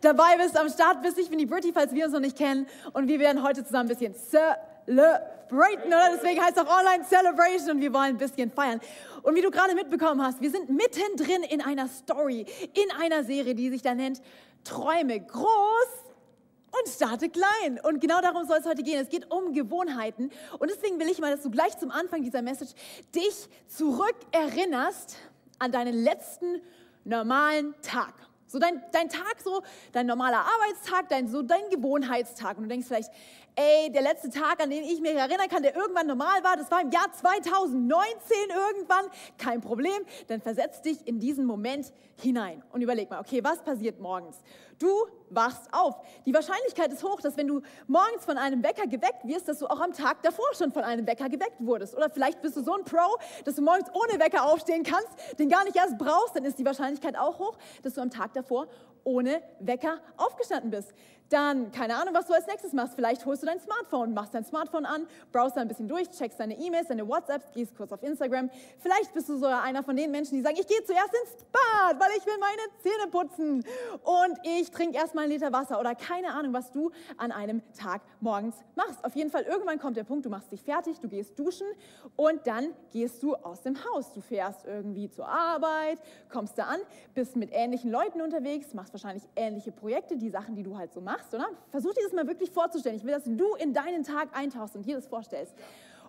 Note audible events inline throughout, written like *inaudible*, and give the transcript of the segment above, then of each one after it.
dabei bist, am Start bist. Ich bin die Bertie, falls wir uns noch nicht kennen. Und wir werden heute zusammen ein bisschen celebraten, oder? Deswegen heißt es auch Online Celebration und wir wollen ein bisschen feiern. Und wie du gerade mitbekommen hast, wir sind mittendrin in einer Story, in einer Serie, die sich da nennt Träume groß und starte klein. Und genau darum soll es heute gehen. Es geht um Gewohnheiten. Und deswegen will ich mal, dass du gleich zum Anfang dieser Message dich zurückerinnerst an deinen letzten normalen Tag. So dein, dein Tag, so dein normaler Arbeitstag, dein, so dein Gewohnheitstag. Und du denkst vielleicht, ey, der letzte Tag, an den ich mich erinnern kann, der irgendwann normal war, das war im Jahr 2019 irgendwann. Kein Problem. Dann versetz dich in diesen Moment hinein und überleg mal, okay, was passiert morgens? Du wachst auf. Die Wahrscheinlichkeit ist hoch, dass wenn du morgens von einem Wecker geweckt wirst, dass du auch am Tag davor schon von einem Wecker geweckt wurdest. Oder vielleicht bist du so ein Pro, dass du morgens ohne Wecker aufstehen kannst, den gar nicht erst brauchst, dann ist die Wahrscheinlichkeit auch hoch, dass du am Tag davor ohne Wecker aufgestanden bist. Dann, keine Ahnung, was du als nächstes machst. Vielleicht holst du dein Smartphone, machst dein Smartphone an, browst ein bisschen durch, checkst deine E-Mails, deine WhatsApps, gehst kurz auf Instagram. Vielleicht bist du so einer von den Menschen, die sagen, ich gehe zuerst ins Bad, weil ich will meine Zähne putzen. Und ich trinke erstmal einen Liter Wasser oder keine Ahnung, was du an einem Tag morgens machst. Auf jeden Fall, irgendwann kommt der Punkt, du machst dich fertig, du gehst duschen und dann gehst du aus dem Haus. Du fährst irgendwie zur Arbeit, kommst da an, bist mit ähnlichen Leuten unterwegs, machst wahrscheinlich ähnliche Projekte, die Sachen, die du halt so machst, oder? Versuch dir das mal wirklich vorzustellen. Ich will, dass du in deinen Tag eintauchst und dir das vorstellst.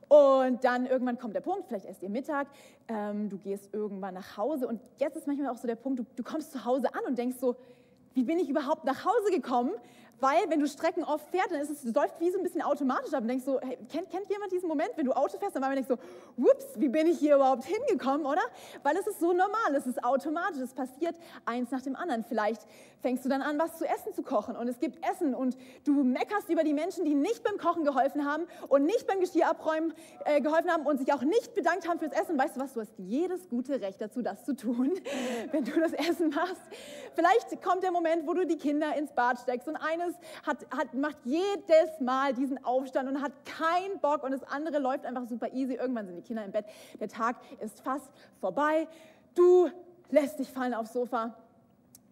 Und dann irgendwann kommt der Punkt, vielleicht erst ihr Mittag, ähm, du gehst irgendwann nach Hause und jetzt ist manchmal auch so der Punkt, du, du kommst zu Hause an und denkst so, wie bin ich überhaupt nach Hause gekommen? Weil wenn du Strecken oft fährst, dann ist es, läuft wie so ein bisschen automatisch ab und denkst so, hey, kennt, kennt jemand diesen Moment, wenn du Auto fährst, dann denkst du so, ups, wie bin ich hier überhaupt hingekommen, oder? Weil es ist so normal, es ist automatisch, es passiert eins nach dem anderen. Vielleicht fängst du dann an, was zu essen zu kochen und es gibt Essen und du meckerst über die Menschen, die nicht beim Kochen geholfen haben und nicht beim Geschirr abräumen äh, geholfen haben und sich auch nicht bedankt haben fürs Essen. Weißt du was, du hast jedes gute Recht dazu, das zu tun, *laughs* wenn du das Essen machst. Vielleicht kommt der Moment, wo du die Kinder ins Bad steckst und eines hat, hat, macht jedes Mal diesen Aufstand und hat keinen Bock und das andere läuft einfach super easy. Irgendwann sind die Kinder im Bett, der Tag ist fast vorbei. Du lässt dich fallen aufs Sofa,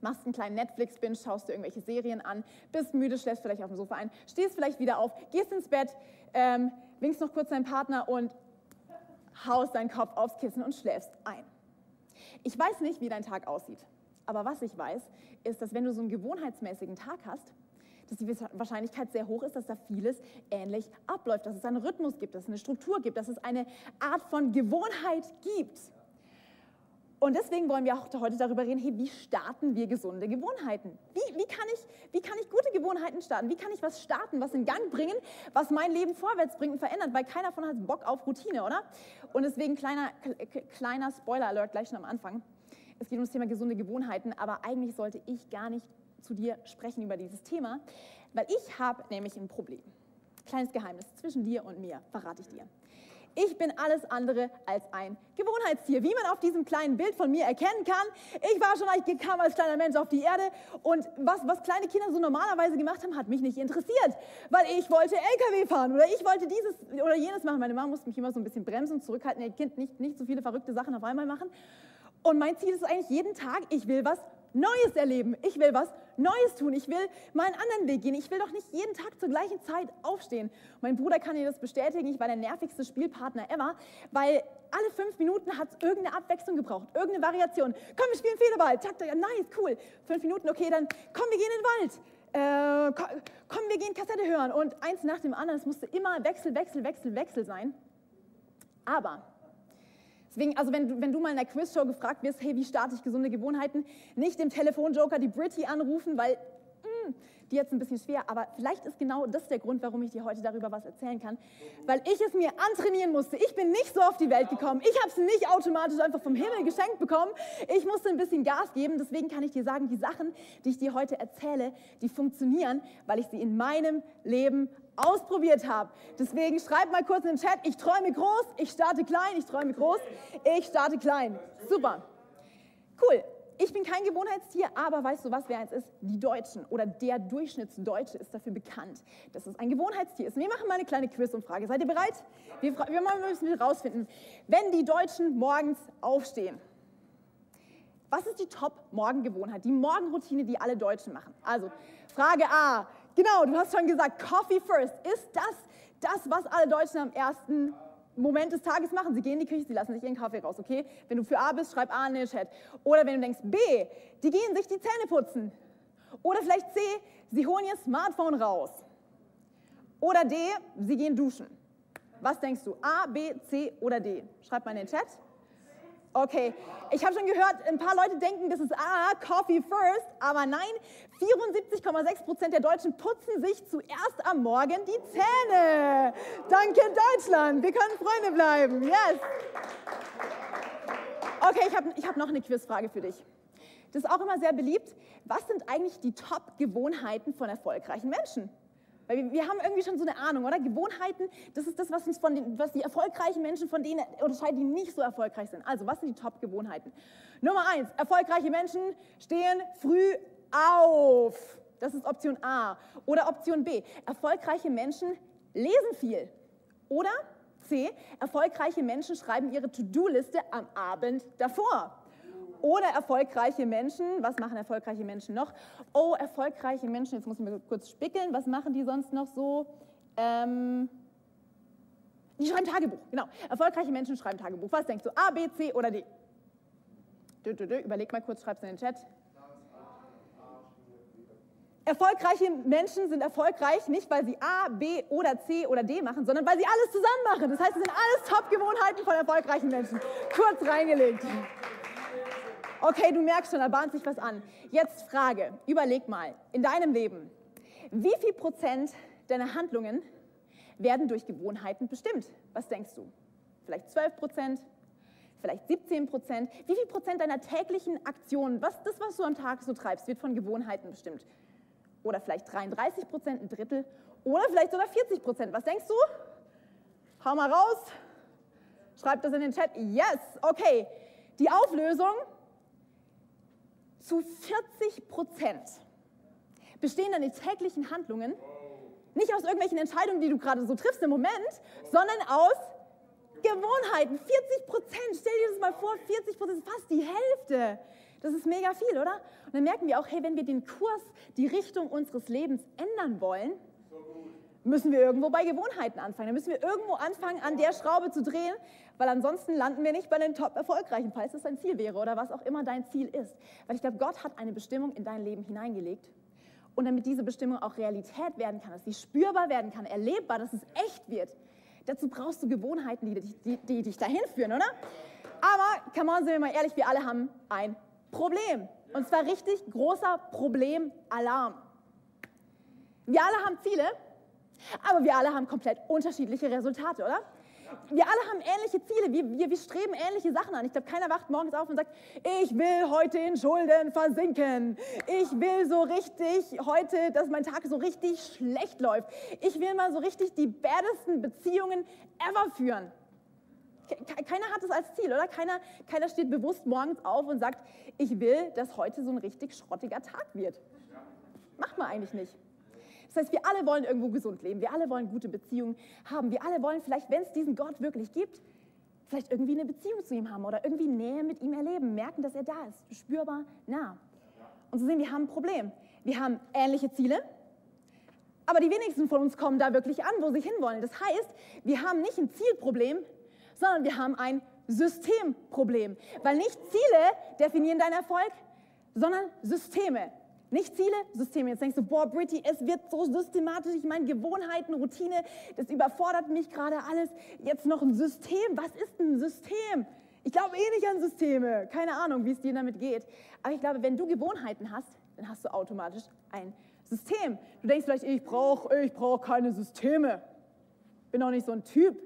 machst einen kleinen Netflix-Binge, schaust dir irgendwelche Serien an, bist müde, schläfst vielleicht auf dem Sofa ein, stehst vielleicht wieder auf, gehst ins Bett, ähm, winkst noch kurz deinen Partner und haust deinen Kopf aufs Kissen und schläfst ein. Ich weiß nicht, wie dein Tag aussieht, aber was ich weiß, ist, dass wenn du so einen gewohnheitsmäßigen Tag hast, dass die Wahrscheinlichkeit sehr hoch ist, dass da vieles ähnlich abläuft, dass es einen Rhythmus gibt, dass es eine Struktur gibt, dass es eine Art von Gewohnheit gibt. Und deswegen wollen wir auch heute darüber reden, hey, wie starten wir gesunde Gewohnheiten? Wie, wie, kann ich, wie kann ich gute Gewohnheiten starten? Wie kann ich was starten, was in Gang bringen, was mein Leben vorwärts bringt und verändert? Weil keiner von uns hat Bock auf Routine, oder? Und deswegen kleiner, kleiner Spoiler-Alert gleich schon am Anfang. Es geht um das Thema gesunde Gewohnheiten, aber eigentlich sollte ich gar nicht zu dir sprechen über dieses Thema, weil ich habe nämlich ein Problem. Kleines Geheimnis zwischen dir und mir, verrate ich dir. Ich bin alles andere als ein Gewohnheitstier, wie man auf diesem kleinen Bild von mir erkennen kann. Ich war schon, ich kam als kleiner Mensch auf die Erde und was, was kleine Kinder so normalerweise gemacht haben, hat mich nicht interessiert, weil ich wollte LKW fahren oder ich wollte dieses oder jenes machen. Meine Mama musste mich immer so ein bisschen bremsen und zurückhalten, ihr Kind nicht, nicht so viele verrückte Sachen auf einmal machen. Und mein Ziel ist eigentlich jeden Tag, ich will was Neues erleben. Ich will was Neues tun. Ich will mal einen anderen Weg gehen. Ich will doch nicht jeden Tag zur gleichen Zeit aufstehen. Mein Bruder kann dir das bestätigen. Ich war der nervigste Spielpartner ever, weil alle fünf Minuten hat es irgendeine Abwechslung gebraucht, irgendeine Variation. Komm, wir spielen Federball. Zack, ja, nice, cool. Fünf Minuten, okay, dann komm, wir gehen in den Wald. Äh, komm, wir gehen Kassette hören. Und eins nach dem anderen. Es musste immer Wechsel, Wechsel, Wechsel, Wechsel sein. Aber Deswegen, also wenn du, wenn du mal in der Quizshow gefragt wirst, hey, wie starte ich gesunde Gewohnheiten, nicht dem Telefonjoker die Britty anrufen, weil mh, hm, die jetzt ein bisschen schwer, aber vielleicht ist genau das der Grund, warum ich dir heute darüber was erzählen kann, weil ich es mir antrainieren musste. Ich bin nicht so auf die Welt gekommen. Ich habe es nicht automatisch einfach vom Himmel geschenkt bekommen. Ich musste ein bisschen Gas geben. Deswegen kann ich dir sagen, die Sachen, die ich dir heute erzähle, die funktionieren, weil ich sie in meinem Leben ausprobiert habe. Deswegen schreib mal kurz in den Chat, ich träume groß, ich starte klein, ich träume groß, ich starte klein. Super. Cool. Ich bin kein Gewohnheitstier, aber weißt du was, wer eins ist? Die Deutschen oder der Durchschnittsdeutsche ist dafür bekannt, dass es ein Gewohnheitstier ist. Wir machen mal eine kleine Quizumfrage. Seid ihr bereit? Wir, wir müssen herausfinden, wenn die Deutschen morgens aufstehen, was ist die Top-Morgengewohnheit, die Morgenroutine, die alle Deutschen machen? Also, Frage A. Genau, du hast schon gesagt, Coffee first. Ist das das, was alle Deutschen am ersten Moment des Tages machen. Sie gehen in die Küche, sie lassen sich ihren Kaffee raus, okay? Wenn du für A bist, schreib A in den Chat. Oder wenn du denkst B, die gehen sich die Zähne putzen. Oder vielleicht C, sie holen ihr Smartphone raus. Oder D, sie gehen duschen. Was denkst du? A, B, C oder D? Schreib mal in den Chat. Okay, ich habe schon gehört, ein paar Leute denken, das ist A, Coffee first, aber nein, 74,6 Prozent der Deutschen putzen sich zuerst am Morgen die Zähne. Danke Deutschland, wir können Freunde bleiben. Yes. Okay, ich habe ich hab noch eine Quizfrage für dich. Das ist auch immer sehr beliebt. Was sind eigentlich die Top-Gewohnheiten von erfolgreichen Menschen? Weil wir, haben irgendwie schon so eine Ahnung, oder? Gewohnheiten, das ist das, was, uns von den, was die erfolgreichen Menschen von denen unterscheidet, die nicht so erfolgreich sind. Also, was sind die Top-Gewohnheiten? Nummer eins, erfolgreiche Menschen stehen früh auf. Das ist Option A. Oder Option B, erfolgreiche Menschen lesen viel. Oder C, erfolgreiche Menschen schreiben ihre To-Do-Liste am Abend davor. Oder erfolgreiche Menschen, was machen erfolgreiche Menschen noch? Oh, erfolgreiche Menschen, jetzt muss ich mir kurz spickeln, was machen die sonst noch so? Ähm, die schreiben Tagebuch, genau. Erfolgreiche Menschen schreiben Tagebuch. Was denkst du, A, B, C oder D? Dö, dö, dö. Überleg mal kurz, schreib's in den Chat. Erfolgreiche Menschen sind erfolgreich nicht, weil sie A, B oder C oder D machen, sondern weil sie alles zusammen machen. Das heißt, es sind alles Top-Gewohnheiten von erfolgreichen Menschen. Kurz reingelegt. Okay, du merkst schon, da bahnt sich was an. Jetzt Frage, überleg mal, in deinem Leben, wie viel Prozent deiner Handlungen werden durch Gewohnheiten bestimmt? Was denkst du? Vielleicht 12 Prozent, vielleicht 17 Prozent. Wie viel Prozent deiner täglichen Aktionen, was, das, was du am Tag so treibst, wird von Gewohnheiten bestimmt? Oder vielleicht 33 Prozent, ein Drittel oder vielleicht sogar 40 Prozent. Was denkst du? Hau mal raus. Schreib das in den Chat. Yes, okay. Die Auflösung zu 40 Prozent bestehen deine täglichen Handlungen nicht aus irgendwelchen Entscheidungen, die du gerade so triffst im Moment, sondern aus Gewohnheiten. 40 Prozent, stell dir das mal vor, 40 Prozent ist fast die Hälfte. Das ist mega viel, oder? Und dann merken wir auch, hey, wenn wir den Kurs, die Richtung unseres Lebens ändern wollen, müssen wir irgendwo bei Gewohnheiten anfangen. Dann müssen wir irgendwo anfangen, an der Schraube zu drehen, weil ansonsten landen wir nicht bei den top erfolgreichen, falls es dein Ziel wäre oder was auch immer dein Ziel ist. Weil ich glaube, Gott hat eine Bestimmung in dein Leben hineingelegt. Und damit diese Bestimmung auch Realität werden kann, dass sie spürbar werden kann, erlebbar, dass es echt wird, dazu brauchst du Gewohnheiten, die, die, die dich dahin führen, oder? Aber, come on, sind wir mal ehrlich, wir alle haben ein Problem. Und zwar richtig großer Problemalarm. Wir alle haben Ziele, aber wir alle haben komplett unterschiedliche Resultate, oder? Wir alle haben ähnliche Ziele, wir, wir, wir streben ähnliche Sachen an. Ich glaube, keiner wacht morgens auf und sagt, ich will heute in Schulden versinken. Ich will so richtig heute, dass mein Tag so richtig schlecht läuft. Ich will mal so richtig die badesten Beziehungen ever führen. Keiner hat es als Ziel, oder? Keiner, keiner steht bewusst morgens auf und sagt, ich will, dass heute so ein richtig schrottiger Tag wird. Macht man eigentlich nicht. Das heißt, wir alle wollen irgendwo gesund leben, wir alle wollen gute Beziehungen haben, wir alle wollen vielleicht, wenn es diesen Gott wirklich gibt, vielleicht irgendwie eine Beziehung zu ihm haben oder irgendwie Nähe mit ihm erleben, merken, dass er da ist, spürbar nah. Und so sehen wir haben ein Problem. Wir haben ähnliche Ziele, aber die wenigsten von uns kommen da wirklich an, wo sie hinwollen. Das heißt, wir haben nicht ein Zielproblem, sondern wir haben ein Systemproblem. Weil nicht Ziele definieren deinen Erfolg, sondern Systeme. Nicht Ziele, Systeme. Jetzt denkst du, boah, Britty, es wird so systematisch. Ich meine, Gewohnheiten, Routine, das überfordert mich gerade alles. Jetzt noch ein System. Was ist ein System? Ich glaube eh nicht an Systeme. Keine Ahnung, wie es dir damit geht. Aber ich glaube, wenn du Gewohnheiten hast, dann hast du automatisch ein System. Du denkst vielleicht, ich brauche ich brauch keine Systeme. Bin auch nicht so ein Typ.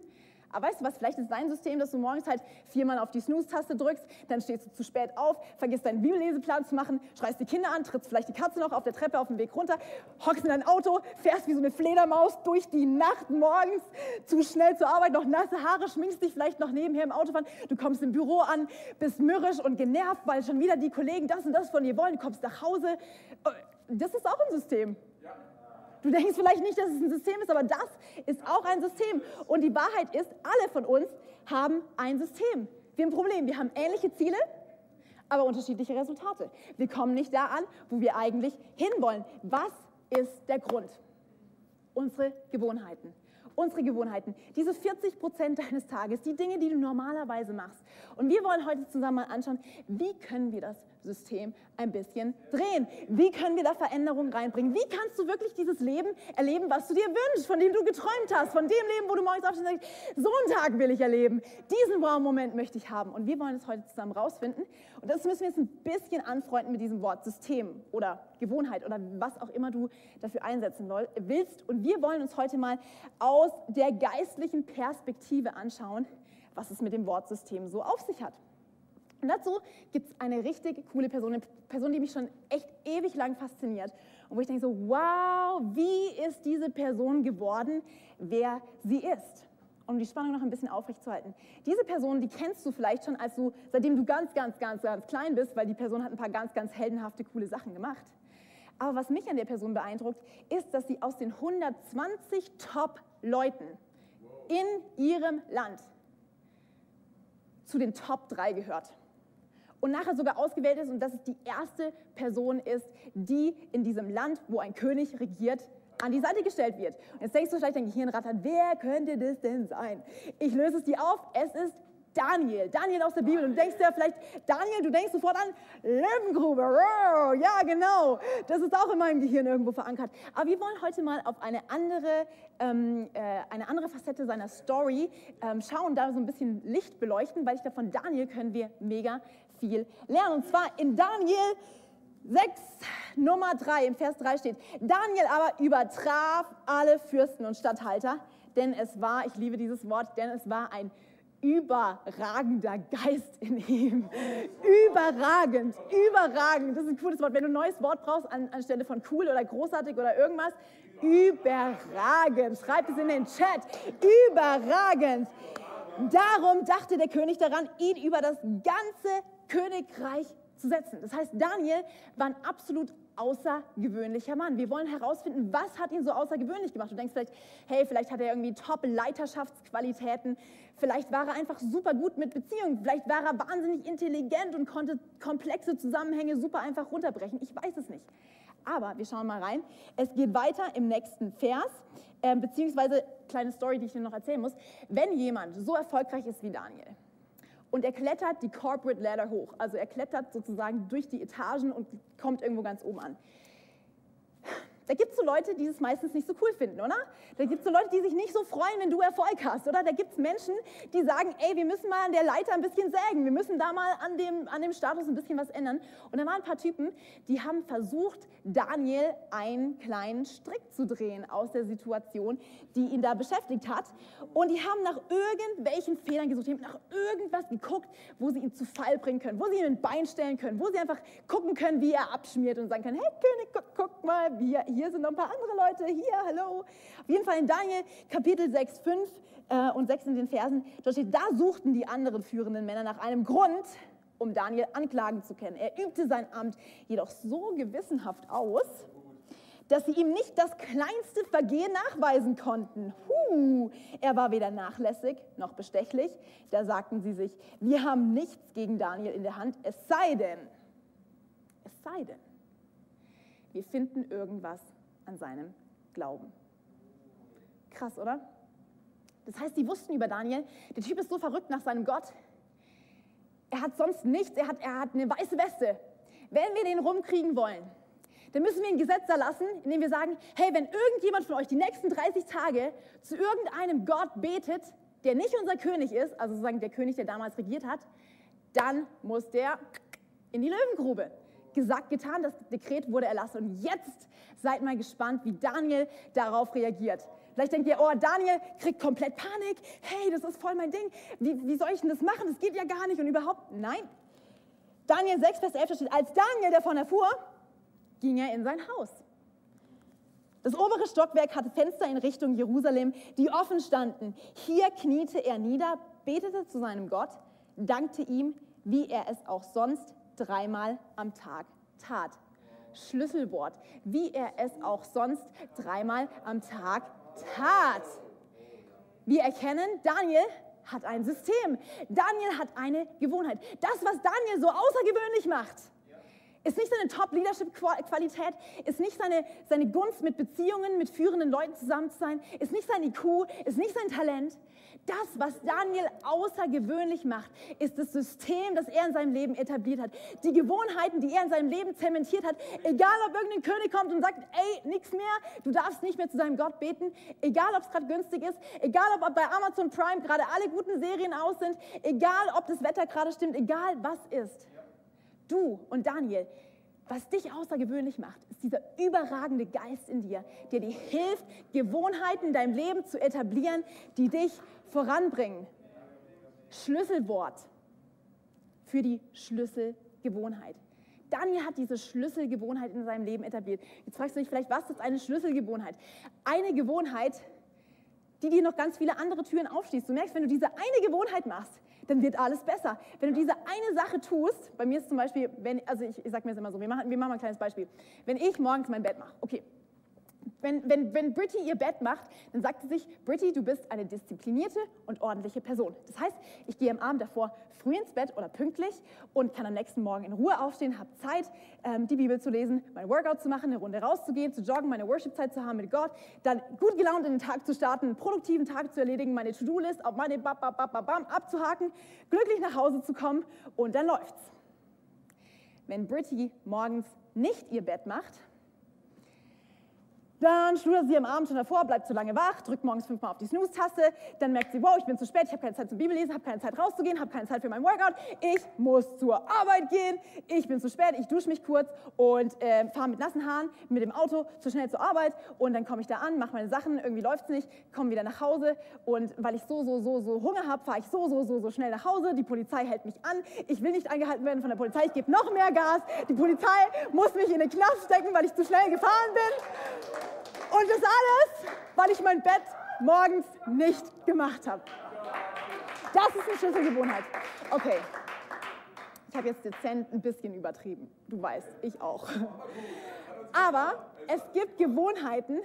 Aber weißt du was, vielleicht ist dein System, dass du morgens halt viermal auf die Snooze-Taste drückst, dann stehst du zu spät auf, vergisst deinen Bibelleseplan zu machen, schreist die Kinder an, trittst vielleicht die Katze noch auf der Treppe auf dem Weg runter, hockst in dein Auto, fährst wie so eine Fledermaus durch die Nacht morgens zu schnell zur Arbeit, noch nasse Haare, schminkst dich vielleicht noch nebenher im Auto fahren, du kommst im Büro an, bist mürrisch und genervt, weil schon wieder die Kollegen das und das von dir wollen, du kommst nach Hause. Das ist auch ein System. Du denkst vielleicht nicht, dass es ein System ist, aber das ist auch ein System. Und die Wahrheit ist, alle von uns haben ein System. Wir haben ein Problem. Wir haben ähnliche Ziele, aber unterschiedliche Resultate. Wir kommen nicht da an, wo wir eigentlich hinwollen. Was ist der Grund? Unsere Gewohnheiten unsere Gewohnheiten, diese 40 Prozent deines Tages, die Dinge, die du normalerweise machst. Und wir wollen heute zusammen mal anschauen, wie können wir das System ein bisschen drehen? Wie können wir da Veränderungen reinbringen? Wie kannst du wirklich dieses Leben erleben, was du dir wünschst, von dem du geträumt hast, von dem Leben, wo du morgens aufstehst und sagst, so einen Tag will ich erleben, diesen Wow-Moment möchte ich haben. Und wir wollen es heute zusammen rausfinden. Und das müssen wir jetzt ein bisschen anfreunden mit diesem Wort System oder Gewohnheit oder was auch immer du dafür einsetzen willst. Und wir wollen uns heute mal aus der geistlichen Perspektive anschauen, was es mit dem Wortsystem so auf sich hat. Und dazu gibt es eine richtig coole Person, eine Person, die mich schon echt ewig lang fasziniert. Und wo ich denke so, wow, wie ist diese Person geworden, wer sie ist? Um die Spannung noch ein bisschen aufrechtzuerhalten. Diese Person, die kennst du vielleicht schon, als du, seitdem du ganz, ganz, ganz, ganz klein bist, weil die Person hat ein paar ganz, ganz heldenhafte, coole Sachen gemacht. Aber was mich an der Person beeindruckt, ist, dass sie aus den 120 Top-Leuten in ihrem Land zu den Top 3 gehört und nachher sogar ausgewählt ist und dass es die erste Person ist, die in diesem Land, wo ein König regiert, an die Seite gestellt wird. Und jetzt denkst du vielleicht, dein Gehirn rattert, wer könnte das denn sein? Ich löse es dir auf, es ist Daniel, Daniel aus der Bibel. Und du denkst ja vielleicht, Daniel, du denkst sofort an Löwengrube. Ja, genau. Das ist auch in meinem Gehirn irgendwo verankert. Aber wir wollen heute mal auf eine andere, ähm, äh, eine andere Facette seiner Story ähm, schauen, da so ein bisschen Licht beleuchten, weil ich davon Daniel können wir mega viel lernen. Und zwar in Daniel 6, Nummer 3, im Vers 3 steht, Daniel aber übertraf alle Fürsten und Statthalter, denn es war, ich liebe dieses Wort, denn es war ein überragender Geist in ihm. Überragend, überragend. Das ist ein cooles Wort. Wenn du ein neues Wort brauchst an, anstelle von cool oder großartig oder irgendwas, überragend. Schreib es in den Chat. Überragend. Darum dachte der König daran, ihn über das ganze Königreich zu setzen. Das heißt, Daniel war ein absolut außergewöhnlicher Mann. Wir wollen herausfinden, was hat ihn so außergewöhnlich gemacht. Du denkst vielleicht, hey, vielleicht hat er irgendwie Top-Leiterschaftsqualitäten, vielleicht war er einfach super gut mit Beziehungen, vielleicht war er wahnsinnig intelligent und konnte komplexe Zusammenhänge super einfach runterbrechen. Ich weiß es nicht. Aber wir schauen mal rein. Es geht weiter im nächsten Vers, äh, beziehungsweise kleine Story, die ich dir noch erzählen muss. Wenn jemand so erfolgreich ist wie Daniel, und er klettert die Corporate Ladder hoch. Also er klettert sozusagen durch die Etagen und kommt irgendwo ganz oben an. Da gibt es so Leute, die es meistens nicht so cool finden, oder? Da gibt es so Leute, die sich nicht so freuen, wenn du Erfolg hast, oder? Da gibt es Menschen, die sagen, ey, wir müssen mal an der Leiter ein bisschen sägen, wir müssen da mal an dem, an dem Status ein bisschen was ändern. Und da waren ein paar Typen, die haben versucht, Daniel einen kleinen Strick zu drehen aus der Situation, die ihn da beschäftigt hat. Und die haben nach irgendwelchen Fehlern gesucht, die haben nach irgendwas geguckt, wo sie ihn zu Fall bringen können, wo sie ihm ein Bein stellen können, wo sie einfach gucken können, wie er abschmiert und sagen können, hey König, guck, guck mal, wie er hier sind noch ein paar andere Leute, hier, hallo. Auf jeden Fall in Daniel Kapitel 6, 5 äh, und 6 in den Versen, da steht, da suchten die anderen führenden Männer nach einem Grund, um Daniel anklagen zu können. Er übte sein Amt jedoch so gewissenhaft aus, dass sie ihm nicht das kleinste Vergehen nachweisen konnten. Huh, er war weder nachlässig noch bestechlich. Da sagten sie sich, wir haben nichts gegen Daniel in der Hand, es sei denn, es sei denn, wir finden irgendwas an seinem Glauben. Krass, oder? Das heißt, die wussten über Daniel, der Typ ist so verrückt nach seinem Gott. Er hat sonst nichts, er hat, er hat eine weiße Weste. Wenn wir den rumkriegen wollen, dann müssen wir ein Gesetz erlassen, in dem wir sagen, hey, wenn irgendjemand von euch die nächsten 30 Tage zu irgendeinem Gott betet, der nicht unser König ist, also sozusagen der König, der damals regiert hat, dann muss der in die Löwengrube. Gesagt, getan, das Dekret wurde erlassen. Und jetzt seid mal gespannt, wie Daniel darauf reagiert. Vielleicht denkt ihr, oh, Daniel kriegt komplett Panik. Hey, das ist voll mein Ding. Wie, wie soll ich denn das machen? Das geht ja gar nicht. Und überhaupt, nein. Daniel 6, Vers 11 steht, als Daniel davon erfuhr, ging er in sein Haus. Das obere Stockwerk hatte Fenster in Richtung Jerusalem, die offen standen. Hier kniete er nieder, betete zu seinem Gott, dankte ihm, wie er es auch sonst dreimal am Tag tat. Schlüsselwort, wie er es auch sonst dreimal am Tag tat. Wir erkennen, Daniel hat ein System. Daniel hat eine Gewohnheit. Das, was Daniel so außergewöhnlich macht, ist nicht seine Top-Leadership-Qualität, ist nicht seine, seine Gunst mit Beziehungen, mit führenden Leuten zusammen zu sein, ist nicht sein IQ, ist nicht sein Talent. Das, was Daniel außergewöhnlich macht, ist das System, das er in seinem Leben etabliert hat. Die Gewohnheiten, die er in seinem Leben zementiert hat. Egal, ob irgendein König kommt und sagt, ey, nichts mehr, du darfst nicht mehr zu deinem Gott beten. Egal, ob es gerade günstig ist. Egal, ob bei Amazon Prime gerade alle guten Serien aus sind. Egal, ob das Wetter gerade stimmt. Egal, was ist du und Daniel, was dich außergewöhnlich macht, ist dieser überragende Geist in dir, der dir hilft, Gewohnheiten in deinem Leben zu etablieren, die dich voranbringen. Schlüsselwort für die Schlüsselgewohnheit. Daniel hat diese Schlüsselgewohnheit in seinem Leben etabliert. Jetzt fragst du dich vielleicht, was ist eine Schlüsselgewohnheit? Eine Gewohnheit, die dir noch ganz viele andere Türen aufschließt. Du merkst, wenn du diese eine Gewohnheit machst, dann wird alles besser. Wenn du diese eine Sache tust, bei mir ist zum Beispiel, wenn, also ich, ich sage mir das immer so, wir machen, wir machen mal ein kleines Beispiel. Wenn ich morgens mein Bett mache, okay, wenn, wenn, wenn Britty ihr Bett macht, dann sagt sie sich, Britty, du bist eine disziplinierte und ordentliche Person. Das heißt, ich gehe am Abend davor früh ins Bett oder pünktlich und kann am nächsten Morgen in Ruhe aufstehen, habe Zeit, ähm, die Bibel zu lesen, mein Workout zu machen, eine Runde rauszugehen, zu joggen, meine Worship-Zeit zu haben mit Gott, dann gut gelaunt in den Tag zu starten, einen produktiven Tag zu erledigen, meine To-Do-List auf meine bam, bam, bam, bam, abzuhaken, glücklich nach Hause zu kommen und dann läuft's. Wenn Britty morgens nicht ihr Bett macht, dann schludert sie am Abend schon davor, bleibt zu lange wach, drückt morgens fünfmal auf die Snooze-Taste. Dann merkt sie, wow, ich bin zu spät, ich habe keine Zeit zum Bibellesen, habe keine Zeit rauszugehen, habe keine Zeit für mein Workout. Ich muss zur Arbeit gehen. Ich bin zu spät, ich dusche mich kurz und äh, fahre mit nassen Haaren mit dem Auto zu schnell zur Arbeit. Und dann komme ich da an, mache meine Sachen, irgendwie läuft es nicht, komme wieder nach Hause. Und weil ich so, so, so, so Hunger habe, fahre ich so, so, so, so schnell nach Hause. Die Polizei hält mich an. Ich will nicht angehalten werden von der Polizei. Ich gebe noch mehr Gas. Die Polizei muss mich in den Knast stecken, weil ich zu schnell gefahren bin. Und das alles, weil ich mein Bett morgens nicht gemacht habe. Das ist eine Schlüsselgewohnheit. Okay, ich habe jetzt dezent ein bisschen übertrieben. Du weißt, ich auch. Aber es gibt Gewohnheiten,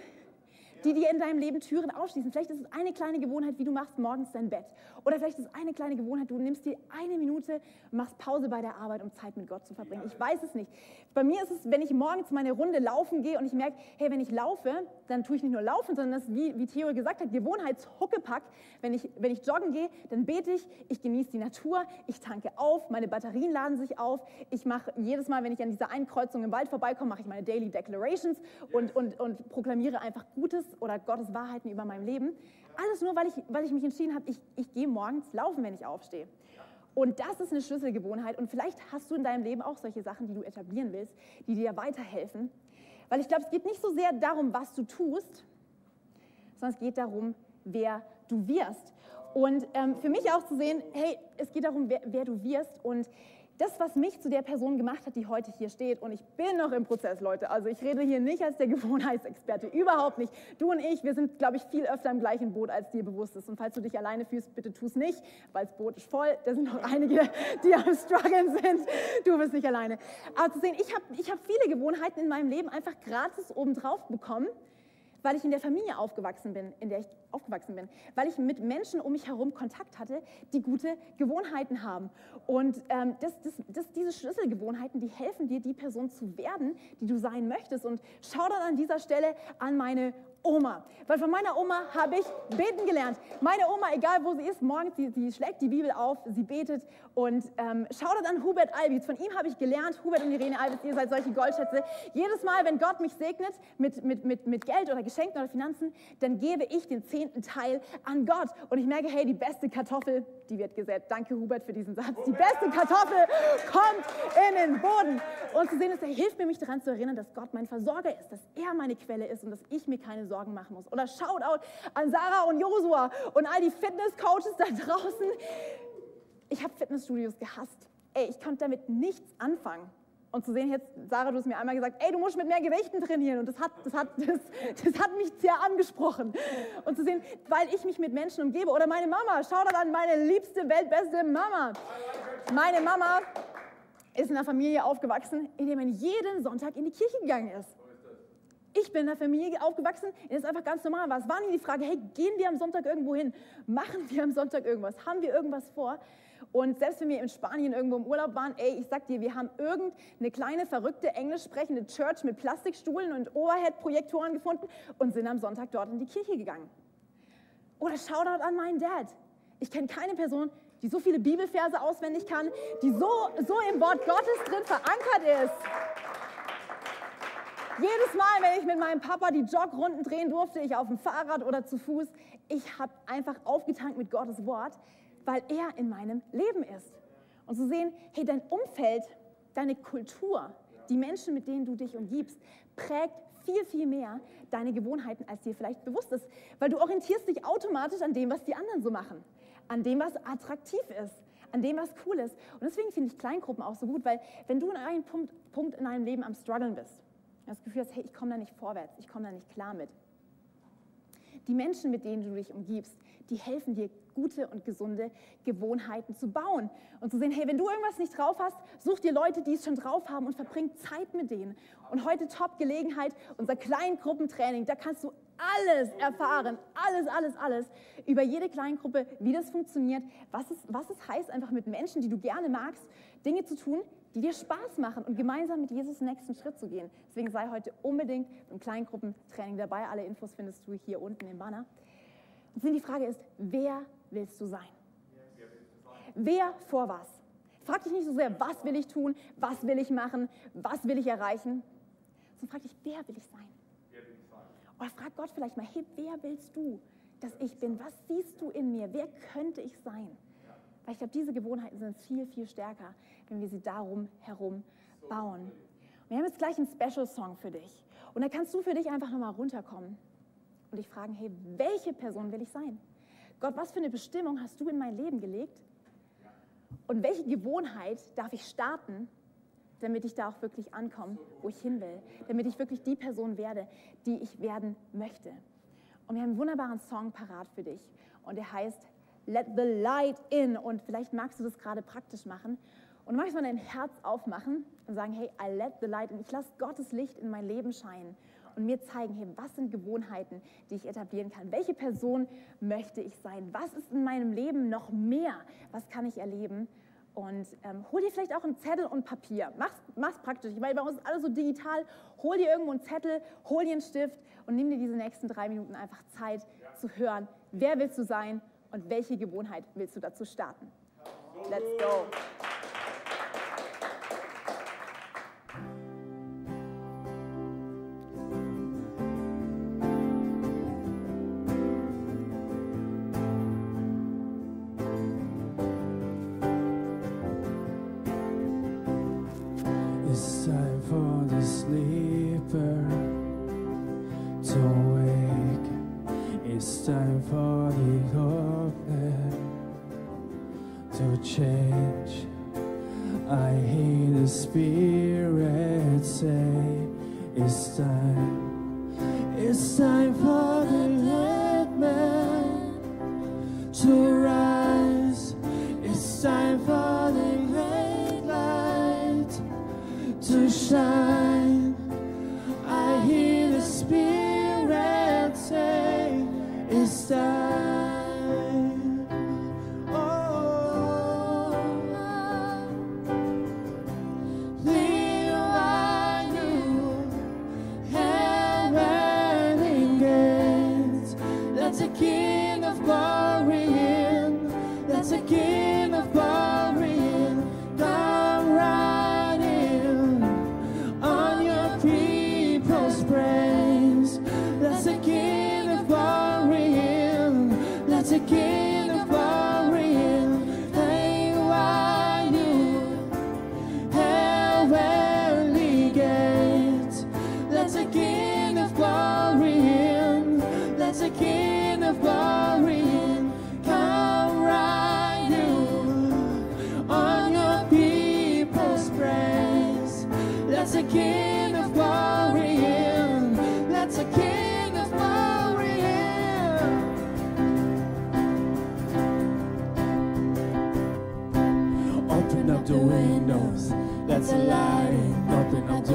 die dir in deinem Leben Türen aufschließen. Vielleicht ist es eine kleine Gewohnheit, wie du machst morgens dein Bett. Oder vielleicht ist es eine kleine Gewohnheit, du nimmst dir eine Minute, machst Pause bei der Arbeit, um Zeit mit Gott zu verbringen. Ich weiß es nicht. Bei mir ist es, wenn ich morgens meine Runde laufen gehe und ich merke, hey, wenn ich laufe, dann tue ich nicht nur laufen, sondern das ist, wie, wie Theo gesagt hat, Gewohnheitshuckepack. Wenn ich, wenn ich joggen gehe, dann bete ich, ich genieße die Natur, ich tanke auf, meine Batterien laden sich auf. Ich mache jedes Mal, wenn ich an dieser Einkreuzung im Wald vorbeikomme, mache ich meine Daily Declarations und, und, und proklamiere einfach Gutes oder Gottes Wahrheiten über mein Leben. Alles nur, weil ich, weil ich mich entschieden habe, ich, ich gehe morgens laufen, wenn ich aufstehe. Und das ist eine Schlüsselgewohnheit. Und vielleicht hast du in deinem Leben auch solche Sachen, die du etablieren willst, die dir weiterhelfen. Weil ich glaube, es geht nicht so sehr darum, was du tust, sondern es geht darum, wer du wirst. Und ähm, für mich auch zu sehen, hey, es geht darum, wer, wer du wirst. Und das, was mich zu der Person gemacht hat, die heute hier steht, und ich bin noch im Prozess, Leute, also ich rede hier nicht als der *laughs* Gewohnheitsexperte, überhaupt nicht. Du und ich, wir sind, glaube ich, viel öfter im gleichen Boot, als dir bewusst ist. Und falls du dich alleine fühlst, bitte tu es nicht, weil das Boot ist voll, da sind noch einige, *laughs* die am struggeln sind. Du bist nicht alleine. Aber zu sehen, ich habe ich hab viele Gewohnheiten in meinem Leben einfach gratis obendrauf bekommen, weil ich in der Familie aufgewachsen bin, in der ich aufgewachsen bin, weil ich mit Menschen um mich herum Kontakt hatte, die gute Gewohnheiten haben. Und ähm, das, das, das, diese Schlüsselgewohnheiten, die helfen dir, die Person zu werden, die du sein möchtest. Und schau dann an dieser Stelle an meine Oma. Weil von meiner Oma habe ich beten gelernt. Meine Oma, egal wo sie ist, morgens, sie, sie schlägt die Bibel auf, sie betet und ähm, schaut an Hubert Albitz. Von ihm habe ich gelernt, Hubert und Irene Albitz, ihr seid solche Goldschätze. Jedes Mal, wenn Gott mich segnet mit, mit, mit, mit Geld oder Geschenken oder Finanzen, dann gebe ich den 10 zehnten Teil an Gott. Und ich merke, hey, die beste Kartoffel, die wird gesät. Danke, Hubert, für diesen Satz. Die beste Kartoffel kommt in den Boden. Und zu sehen ist, er hilft mir, mich daran zu erinnern, dass Gott mein Versorger ist, dass er meine Quelle ist und dass ich mir keine Sorgen machen muss. Oder Shoutout an Sarah und Josua und all die Fitness-Coaches da draußen. Ich habe Fitnessstudios gehasst. Ey, ich konnte damit nichts anfangen. Und zu sehen, jetzt, Sarah, du hast mir einmal gesagt, ey, du musst mit mehr Gewichten trainieren. Und das hat, das, hat, *laughs* das, das hat mich sehr angesprochen. Und zu sehen, weil ich mich mit Menschen umgebe. Oder meine Mama, schau da an meine liebste, weltbeste Mama. Meine Mama ist in einer Familie aufgewachsen, in der man jeden Sonntag in die Kirche gegangen ist. Ich bin in einer Familie aufgewachsen, in der es einfach ganz normal war. Es war nie die Frage, hey, gehen wir am Sonntag irgendwo hin? Machen wir am Sonntag irgendwas? Haben wir irgendwas vor? Und selbst wenn wir in Spanien irgendwo im Urlaub waren, ey, ich sag dir, wir haben irgendeine kleine, verrückte, englisch sprechende Church mit Plastikstuhlen und Overhead-Projektoren gefunden und sind am Sonntag dort in die Kirche gegangen. Oder Shoutout an meinen Dad. Ich kenne keine Person, die so viele Bibelverse auswendig kann, die so, so im Wort Gottes drin verankert ist. Jedes Mal, wenn ich mit meinem Papa die Jogrunden drehen durfte, ich auf dem Fahrrad oder zu Fuß, ich habe einfach aufgetankt mit Gottes Wort weil er in meinem Leben ist. Und zu sehen, hey, dein Umfeld, deine Kultur, die Menschen, mit denen du dich umgibst, prägt viel, viel mehr deine Gewohnheiten, als dir vielleicht bewusst ist. Weil du orientierst dich automatisch an dem, was die anderen so machen, an dem, was attraktiv ist, an dem, was cool ist. Und deswegen finde ich Kleingruppen auch so gut, weil wenn du in einem Punkt, Punkt in deinem Leben am struggeln bist, das Gefühl hast, hey, ich komme da nicht vorwärts, ich komme da nicht klar mit. Die Menschen, mit denen du dich umgibst, die helfen dir, gute und gesunde Gewohnheiten zu bauen. Und zu sehen, hey, wenn du irgendwas nicht drauf hast, such dir Leute, die es schon drauf haben und verbring Zeit mit denen. Und heute Top-Gelegenheit, unser Kleingruppentraining, da kannst du alles erfahren, alles, alles, alles über jede Kleingruppe, wie das funktioniert, was es, was es heißt, einfach mit Menschen, die du gerne magst, Dinge zu tun, die dir Spaß machen und gemeinsam mit Jesus den nächsten Schritt zu gehen. Deswegen sei heute unbedingt im Kleingruppentraining dabei. Alle Infos findest du hier unten im Banner. Und die Frage ist, wer willst du sein? Wer vor was? Frag dich nicht so sehr, was will ich tun, was will ich machen, was will ich erreichen, sondern frag dich, wer will ich sein? Oder frag Gott vielleicht mal, hey, wer willst du, dass ich bin? Was siehst du in mir? Wer könnte ich sein? Weil ich glaube, diese Gewohnheiten sind viel, viel stärker, wenn wir sie darum herum bauen. Und wir haben jetzt gleich einen Special-Song für dich. Und da kannst du für dich einfach nochmal runterkommen und dich fragen, hey, welche Person will ich sein? Gott, was für eine Bestimmung hast du in mein Leben gelegt? Und welche Gewohnheit darf ich starten, damit ich da auch wirklich ankomme, wo ich hin will? Damit ich wirklich die Person werde, die ich werden möchte. Und wir haben einen wunderbaren Song parat für dich. Und der heißt Let the Light In. Und vielleicht magst du das gerade praktisch machen. Und du magst mal dein Herz aufmachen und sagen, hey, I let the light in. Ich lasse Gottes Licht in mein Leben scheinen und mir zeigen, hey, was sind Gewohnheiten, die ich etablieren kann? Welche Person möchte ich sein? Was ist in meinem Leben noch mehr? Was kann ich erleben? Und ähm, hol dir vielleicht auch einen Zettel und Papier. Mach's, mach's praktisch. Ich meine, bei uns ist alles so digital. Hol dir irgendwo einen Zettel, hol dir einen Stift und nimm dir diese nächsten drei Minuten einfach Zeit ja. zu hören. Wer willst du sein und welche Gewohnheit willst du dazu starten? Let's go.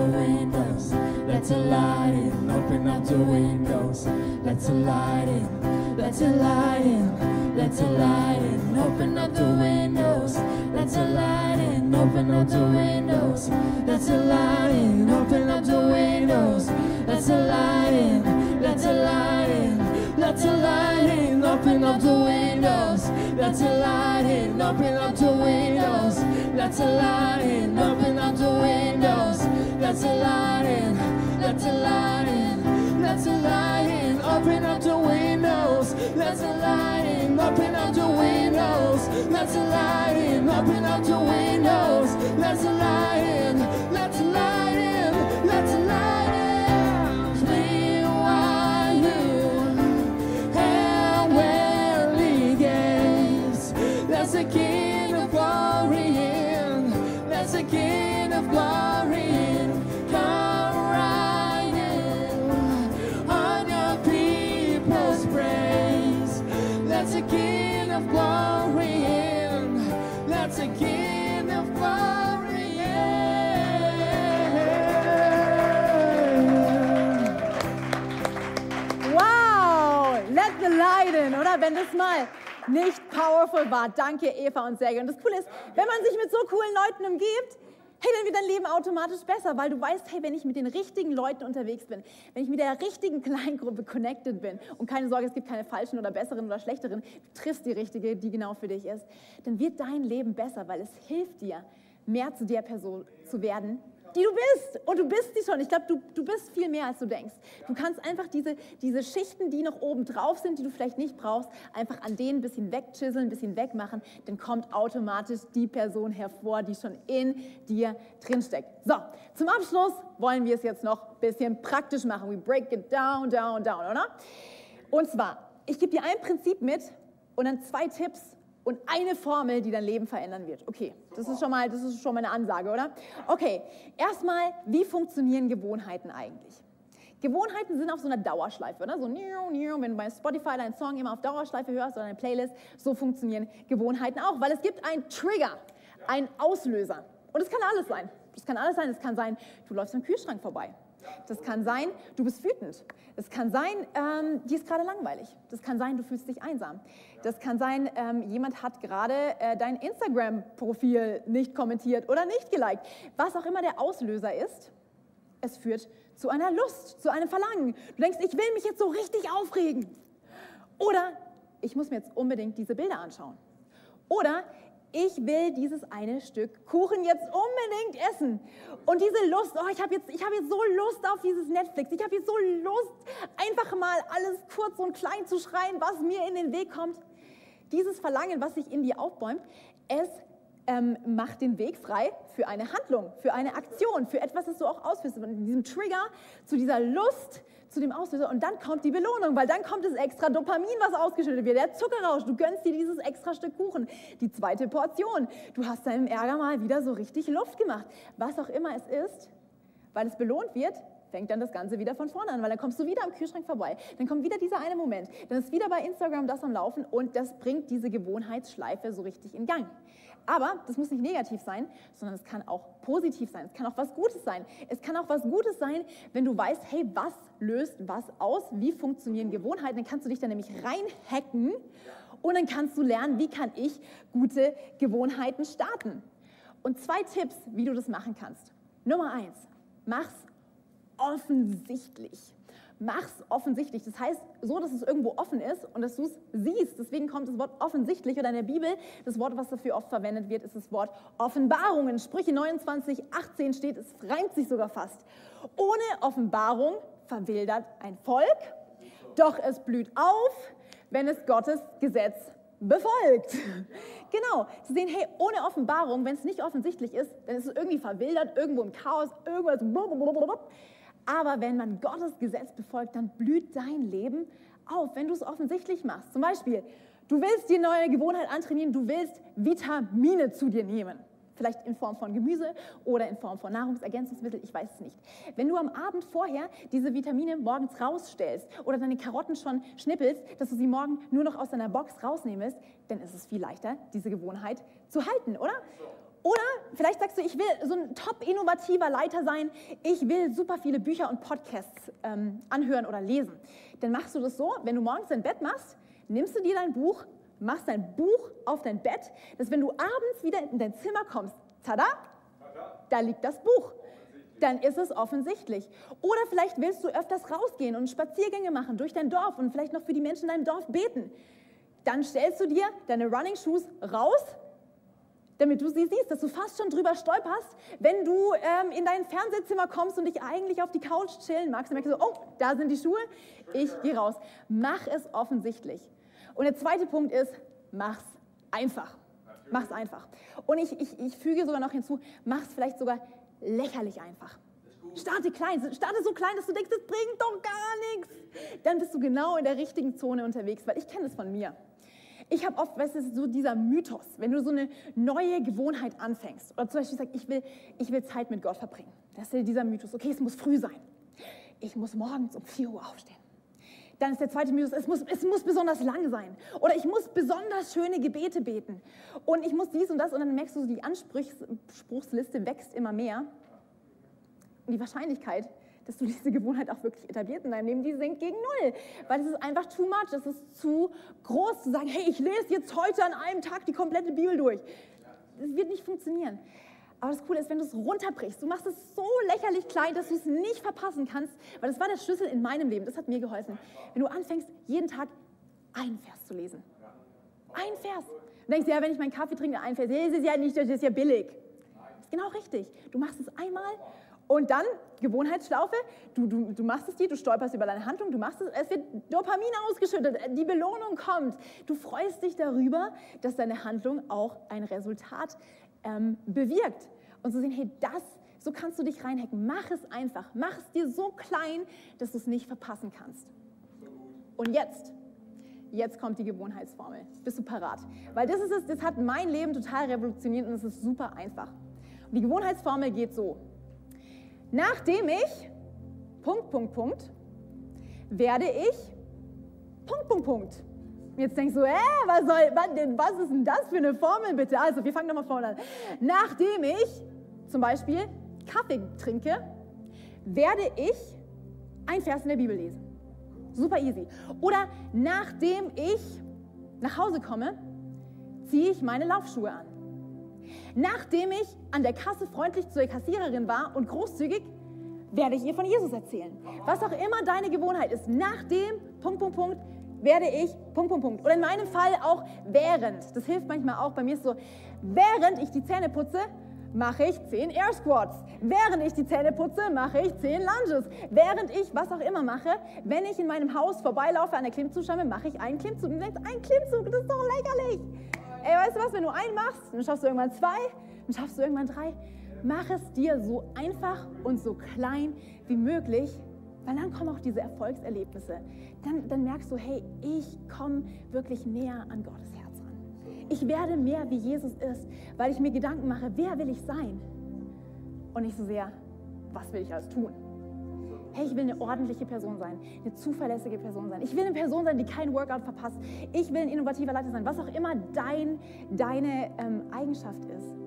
Windows, let's light in. Open up the windows, let's light in. Let's light in, let's light in. Open up the windows, let's light in. Open up the windows, let's light in. Open up the windows, let's light in. Let's light in, let's light in. Open up the windows, let's light in. Open up the windows, let's light in. Open up the windows, let's light in. Let's light in, let's light in. Open up the windows, let's light in. Open up the windows, let's light in. Open up the windows, let's light in. Wenn das mal nicht powerful war. Danke, Eva und Sergej. Und das Coole ist, wenn man sich mit so coolen Leuten umgibt, hey, dann wird dein Leben automatisch besser, weil du weißt, hey, wenn ich mit den richtigen Leuten unterwegs bin, wenn ich mit der richtigen Kleingruppe connected bin und keine Sorge, es gibt keine falschen oder besseren oder schlechteren, du triffst die richtige, die genau für dich ist, dann wird dein Leben besser, weil es hilft dir, mehr zu der Person zu werden, die du bist. Und du bist sie schon. Ich glaube, du, du bist viel mehr, als du denkst. Du kannst einfach diese, diese Schichten, die noch oben drauf sind, die du vielleicht nicht brauchst, einfach an denen ein bisschen wegchiseln, ein bisschen wegmachen. Dann kommt automatisch die Person hervor, die schon in dir drinsteckt. So, zum Abschluss wollen wir es jetzt noch ein bisschen praktisch machen. We break it down, down, down, oder? Und zwar, ich gebe dir ein Prinzip mit und dann zwei Tipps und eine Formel, die dein Leben verändern wird. Okay, das ist schon mal, das ist schon mal eine Ansage, oder? Okay, erstmal, wie funktionieren Gewohnheiten eigentlich? Gewohnheiten sind auf so einer Dauerschleife, oder? So, wenn du bei Spotify deinen Song immer auf Dauerschleife hörst oder eine Playlist, so funktionieren Gewohnheiten auch, weil es gibt einen Trigger, einen Auslöser. Und es kann alles sein. Das kann alles sein. Es kann sein, du läufst am Kühlschrank vorbei. Das kann sein, du bist wütend. Es kann sein, ähm, dir ist gerade langweilig. Das kann sein, du fühlst dich einsam. Das kann sein, ähm, jemand hat gerade äh, dein Instagram-Profil nicht kommentiert oder nicht geliked. Was auch immer der Auslöser ist, es führt zu einer Lust, zu einem Verlangen. Du denkst, ich will mich jetzt so richtig aufregen. Oder ich muss mir jetzt unbedingt diese Bilder anschauen. Oder ich will dieses eine Stück Kuchen jetzt unbedingt essen. Und diese Lust, oh, ich habe jetzt, hab jetzt so Lust auf dieses Netflix. Ich habe jetzt so Lust, einfach mal alles kurz und klein zu schreien, was mir in den Weg kommt. Dieses Verlangen, was sich in dir aufbäumt, es ähm, macht den Weg frei für eine Handlung, für eine Aktion, für etwas, das du auch ausführst. Und diesem Trigger, zu dieser Lust, zu dem Auslöser und dann kommt die Belohnung, weil dann kommt das extra Dopamin, was ausgeschüttet wird, der Zuckerrausch, du gönnst dir dieses extra Stück Kuchen, die zweite Portion, du hast deinem Ärger mal wieder so richtig Luft gemacht, was auch immer es ist, weil es belohnt wird, fängt dann das Ganze wieder von vorne an, weil dann kommst du wieder am Kühlschrank vorbei, dann kommt wieder dieser eine Moment, dann ist wieder bei Instagram das am Laufen und das bringt diese Gewohnheitsschleife so richtig in Gang. Aber das muss nicht negativ sein, sondern es kann auch positiv sein. Es kann auch was Gutes sein. Es kann auch was Gutes sein, wenn du weißt, hey, was löst was aus? Wie funktionieren Gewohnheiten? Dann kannst du dich da nämlich reinhacken und dann kannst du lernen, wie kann ich gute Gewohnheiten starten. Und zwei Tipps, wie du das machen kannst. Nummer eins, mach's offensichtlich. Mach's offensichtlich. Das heißt, so, dass es irgendwo offen ist und dass du es siehst. Deswegen kommt das Wort offensichtlich oder in der Bibel, das Wort, was dafür oft verwendet wird, ist das Wort Offenbarungen. Sprüche 29, 18 steht, es reimt sich sogar fast. Ohne Offenbarung verwildert ein Volk, doch es blüht auf wenn es Gottes Gesetz befolgt. *laughs* Genau, zu sehen, hey, ohne Offenbarung, wenn es nicht offensichtlich ist, dann ist es irgendwie verwildert, irgendwo im Chaos, irgendwas. Blablabla. Aber wenn man Gottes Gesetz befolgt, dann blüht dein Leben auf, wenn du es offensichtlich machst. Zum Beispiel, du willst dir neue Gewohnheit antrainieren, du willst Vitamine zu dir nehmen. Vielleicht in Form von Gemüse oder in Form von Nahrungsergänzungsmittel, ich weiß es nicht. Wenn du am Abend vorher diese Vitamine morgens rausstellst oder deine Karotten schon schnippelst, dass du sie morgen nur noch aus deiner Box rausnehmst, dann ist es viel leichter, diese Gewohnheit zu halten, oder? Oder vielleicht sagst du, ich will so ein top innovativer Leiter sein, ich will super viele Bücher und Podcasts ähm, anhören oder lesen. Dann machst du das so, wenn du morgens dein Bett machst, nimmst du dir dein Buch, machst dein Buch auf dein Bett, dass wenn du abends wieder in dein Zimmer kommst, tada, da liegt das Buch. Dann ist es offensichtlich. Oder vielleicht willst du öfters rausgehen und Spaziergänge machen durch dein Dorf und vielleicht noch für die Menschen in deinem Dorf beten. Dann stellst du dir deine Running Shoes raus, damit du sie siehst, dass du fast schon drüber stolperst, wenn du ähm, in dein Fernsehzimmer kommst und dich eigentlich auf die Couch chillen magst. Dann merkst du so, oh, da sind die Schuhe, ich gehe raus. Mach es offensichtlich. Und der zweite Punkt ist, mach's einfach. Mach's einfach. Und ich, ich, ich füge sogar noch hinzu, mach's vielleicht sogar lächerlich einfach. Starte klein, starte so klein, dass du denkst, das bringt doch gar nichts. Dann bist du genau in der richtigen Zone unterwegs, weil ich kenne es von mir. Ich habe oft, weißt du, so dieser Mythos, wenn du so eine neue Gewohnheit anfängst oder zum Beispiel sagst, ich will, ich will Zeit mit Gott verbringen. Das ist dieser Mythos, okay, es muss früh sein. Ich muss morgens um 4 Uhr aufstehen. Dann ist der zweite Mythos, es muss, es muss besonders lang sein. Oder ich muss besonders schöne Gebete beten. Und ich muss dies und das. Und dann merkst du, die Anspruchsliste wächst immer mehr. Und die Wahrscheinlichkeit, dass du diese Gewohnheit auch wirklich etabliert in deinem Leben, die sinkt gegen null. Weil es ist einfach too much, es ist zu groß zu sagen, hey, ich lese jetzt heute an einem Tag die komplette Bibel durch. Das wird nicht funktionieren. Aber das Coole ist, wenn du es runterbrichst, du machst es so lächerlich klein, dass du es nicht verpassen kannst, weil das war der Schlüssel in meinem Leben, das hat mir geholfen. Wenn du anfängst, jeden Tag einen Vers zu lesen. Ein Vers. Du denkst, ja, wenn ich meinen Kaffee trinke, ein Vers, das ist ja nicht, das ist ja billig. Das ist genau richtig. Du machst es einmal und dann, Gewohnheitsschlaufe, du, du, du machst es dir, du stolperst über deine Handlung, du machst es, es wird Dopamin ausgeschüttet, die Belohnung kommt. Du freust dich darüber, dass deine Handlung auch ein Resultat ähm, bewirkt. Und zu sehen, hey, das, so kannst du dich reinhacken. Mach es einfach. Mach es dir so klein, dass du es nicht verpassen kannst. Und jetzt, jetzt kommt die Gewohnheitsformel. Bist du parat? Weil das ist es, das hat mein Leben total revolutioniert und es ist super einfach. Und die Gewohnheitsformel geht so. Nachdem ich, Punkt, Punkt, Punkt, werde ich, Punkt, Punkt, Punkt. Jetzt denkst du, äh, was, soll, was, was ist denn das für eine Formel bitte? Also, wir fangen nochmal vorne an. Nachdem ich zum Beispiel Kaffee trinke, werde ich ein Vers in der Bibel lesen. Super easy. Oder nachdem ich nach Hause komme, ziehe ich meine Laufschuhe an. Nachdem ich an der Kasse freundlich zur Kassiererin war und großzügig, werde ich ihr von Jesus erzählen. Was auch immer deine Gewohnheit ist, nachdem, Punkt, Punkt, Punkt, werde ich, Punkt, Punkt, Punkt. Oder in meinem Fall auch während. Das hilft manchmal auch. Bei mir ist so, während ich die Zähne putze, mache ich 10 Air Squats. Während ich die Zähne putze, mache ich 10 Lunges. Während ich was auch immer mache, wenn ich in meinem Haus vorbeilaufe an der Klimmzugscheibe, mache ich einen Klimmzug. Und denkst, ein Klimmzug, das ist doch lächerlich. Ey, weißt du was, wenn du einen machst, dann schaffst du irgendwann zwei, dann schaffst du irgendwann drei. Mach es dir so einfach und so klein wie möglich weil dann kommen auch diese Erfolgserlebnisse. Dann, dann merkst du, hey, ich komme wirklich näher an Gottes Herz ran. Ich werde mehr wie Jesus ist, weil ich mir Gedanken mache, wer will ich sein? Und nicht so sehr, was will ich alles tun? Hey, ich will eine ordentliche Person sein, eine zuverlässige Person sein. Ich will eine Person sein, die kein Workout verpasst. Ich will ein innovativer Leiter sein, was auch immer dein, deine ähm, Eigenschaft ist.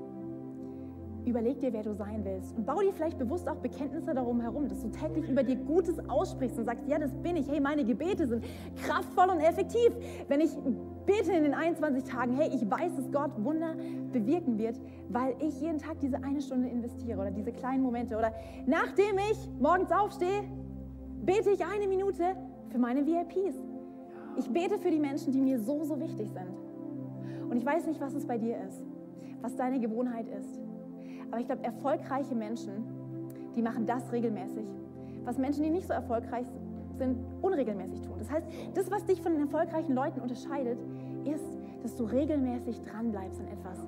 Überleg dir, wer du sein willst. Und bau dir vielleicht bewusst auch Bekenntnisse darum herum, dass du täglich über dir Gutes aussprichst und sagst, ja, das bin ich. Hey, meine Gebete sind kraftvoll und effektiv. Wenn ich bete in den 21 Tagen, hey, ich weiß, dass Gott Wunder bewirken wird, weil ich jeden Tag diese eine Stunde investiere oder diese kleinen Momente. Oder nachdem ich morgens aufstehe, bete ich eine Minute für meine VIPs. Ich bete für die Menschen, die mir so, so wichtig sind. Und ich weiß nicht, was es bei dir ist, was deine Gewohnheit ist. Aber ich glaube, erfolgreiche Menschen, die machen das regelmäßig. Was Menschen, die nicht so erfolgreich sind, unregelmäßig tun. Das heißt, das, was dich von den erfolgreichen Leuten unterscheidet, ist, dass du regelmäßig dranbleibst an etwas,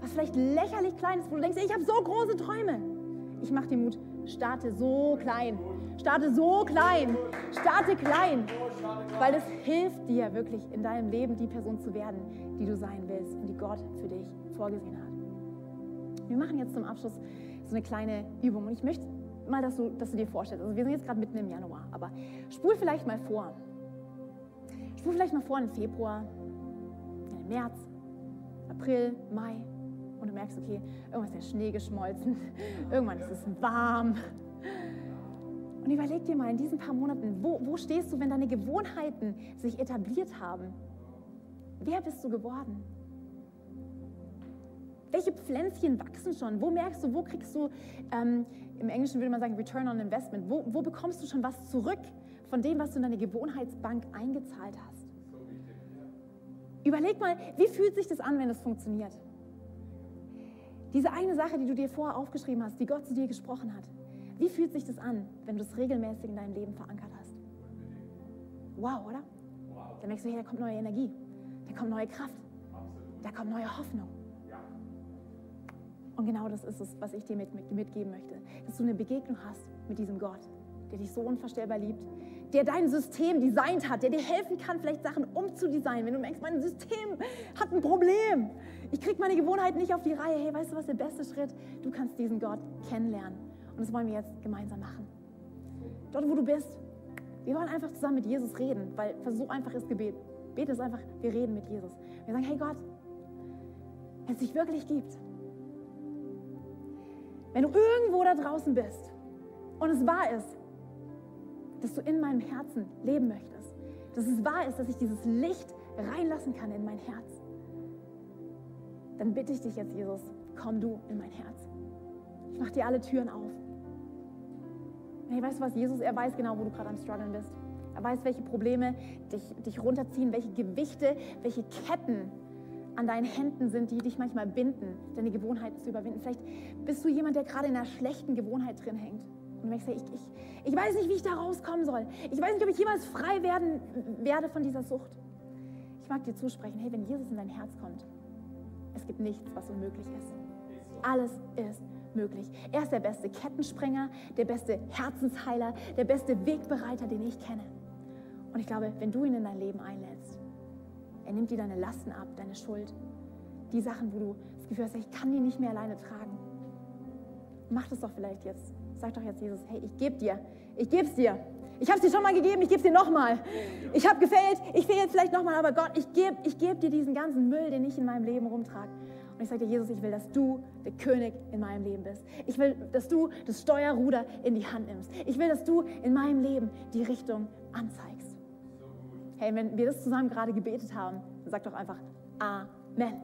was vielleicht lächerlich klein ist, wo du denkst, ich habe so große Träume. Ich mache dir Mut, starte so klein. Starte so klein. Starte klein. Weil es hilft dir wirklich in deinem Leben, die Person zu werden, die du sein willst und die Gott für dich vorgesehen hat. Wir machen jetzt zum Abschluss so eine kleine Übung und ich möchte mal, dass du, dass du dir vorstellst, also wir sind jetzt gerade mitten im Januar, aber spul vielleicht mal vor. Spul vielleicht mal vor in Februar, in März, April, Mai und du merkst, okay, irgendwas ist der Schnee geschmolzen, *laughs* irgendwann ist es warm. Und überleg dir mal in diesen paar Monaten, wo, wo stehst du, wenn deine Gewohnheiten sich etabliert haben? Wer bist du geworden? Welche Pflänzchen wachsen schon? Wo merkst du, wo kriegst du, ähm, im Englischen würde man sagen, Return on Investment, wo, wo bekommst du schon was zurück von dem, was du in deine Gewohnheitsbank eingezahlt hast? Überleg mal, wie fühlt sich das an, wenn das funktioniert? Diese eine Sache, die du dir vorher aufgeschrieben hast, die Gott zu dir gesprochen hat, wie fühlt sich das an, wenn du es regelmäßig in deinem Leben verankert hast? Wow, oder? Dann merkst du, hey, da kommt neue Energie, da kommt neue Kraft, da kommt neue Hoffnung. Und genau das ist es, was ich dir mit, mit, mitgeben möchte. Dass du eine Begegnung hast mit diesem Gott, der dich so unvorstellbar liebt, der dein System designt hat, der dir helfen kann, vielleicht Sachen umzudesignen. Wenn du merkst, mein System hat ein Problem, ich kriege meine Gewohnheiten nicht auf die Reihe. Hey, weißt du, was der beste Schritt? Du kannst diesen Gott kennenlernen. Und das wollen wir jetzt gemeinsam machen. Dort, wo du bist, wir wollen einfach zusammen mit Jesus reden, weil so einfach ist Gebet. Bete es einfach, wir reden mit Jesus. Wir sagen, hey Gott, wenn es dich wirklich gibt, wenn du irgendwo da draußen bist und es wahr ist, dass du in meinem Herzen leben möchtest, dass es wahr ist, dass ich dieses Licht reinlassen kann in mein Herz, dann bitte ich dich jetzt, Jesus, komm du in mein Herz. Ich mache dir alle Türen auf. Hey, weißt du was? Jesus, er weiß genau, wo du gerade am Struggeln bist. Er weiß, welche Probleme dich, dich runterziehen, welche Gewichte, welche Ketten an deinen Händen sind, die dich manchmal binden, deine Gewohnheiten zu überwinden. Vielleicht bist du jemand, der gerade in einer schlechten Gewohnheit drin hängt. Und du ich, ich, ich weiß nicht, wie ich da rauskommen soll. Ich weiß nicht, ob ich jemals frei werden werde von dieser Sucht. Ich mag dir zusprechen, hey, wenn Jesus in dein Herz kommt, es gibt nichts, was unmöglich ist. Alles ist möglich. Er ist der beste Kettensprenger, der beste Herzensheiler, der beste Wegbereiter, den ich kenne. Und ich glaube, wenn du ihn in dein Leben einlädst, er nimmt dir deine Lasten ab, deine Schuld, die Sachen, wo du das Gefühl hast, ich kann die nicht mehr alleine tragen. Mach das doch vielleicht jetzt. Sag doch jetzt Jesus, hey, ich gebe dir, ich gebe es dir. Ich habe es dir schon mal gegeben, ich gebe es dir nochmal. Ich habe gefehlt, ich fehle jetzt vielleicht nochmal, aber Gott, ich gebe ich geb dir diesen ganzen Müll, den ich in meinem Leben rumtrage. Und ich sage dir, Jesus, ich will, dass du der König in meinem Leben bist. Ich will, dass du das Steuerruder in die Hand nimmst. Ich will, dass du in meinem Leben die Richtung anzeigst. Hey, wenn wir das zusammen gerade gebetet haben, dann sag doch einfach Amen.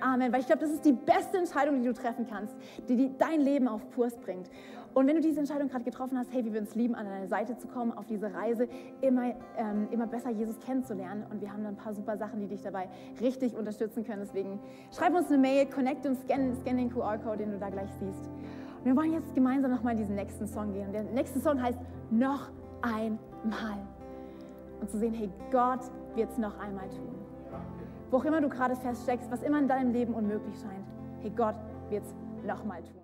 Amen. Weil ich glaube, das ist die beste Entscheidung, die du treffen kannst, die, die dein Leben auf Kurs bringt. Und wenn du diese Entscheidung gerade getroffen hast, hey, wir würden es lieben, an deine Seite zu kommen, auf diese Reise, immer, ähm, immer besser Jesus kennenzulernen. Und wir haben da ein paar super Sachen, die dich dabei richtig unterstützen können. Deswegen schreib uns eine Mail, connect und scan, scan den QR-Code, den du da gleich siehst. Und wir wollen jetzt gemeinsam nochmal in diesen nächsten Song gehen. Und der nächste Song heißt Noch einmal und zu sehen, hey, Gott wird es noch einmal tun. Wo auch immer du gerade feststeckst, was immer in deinem Leben unmöglich scheint, hey, Gott wird es noch mal tun.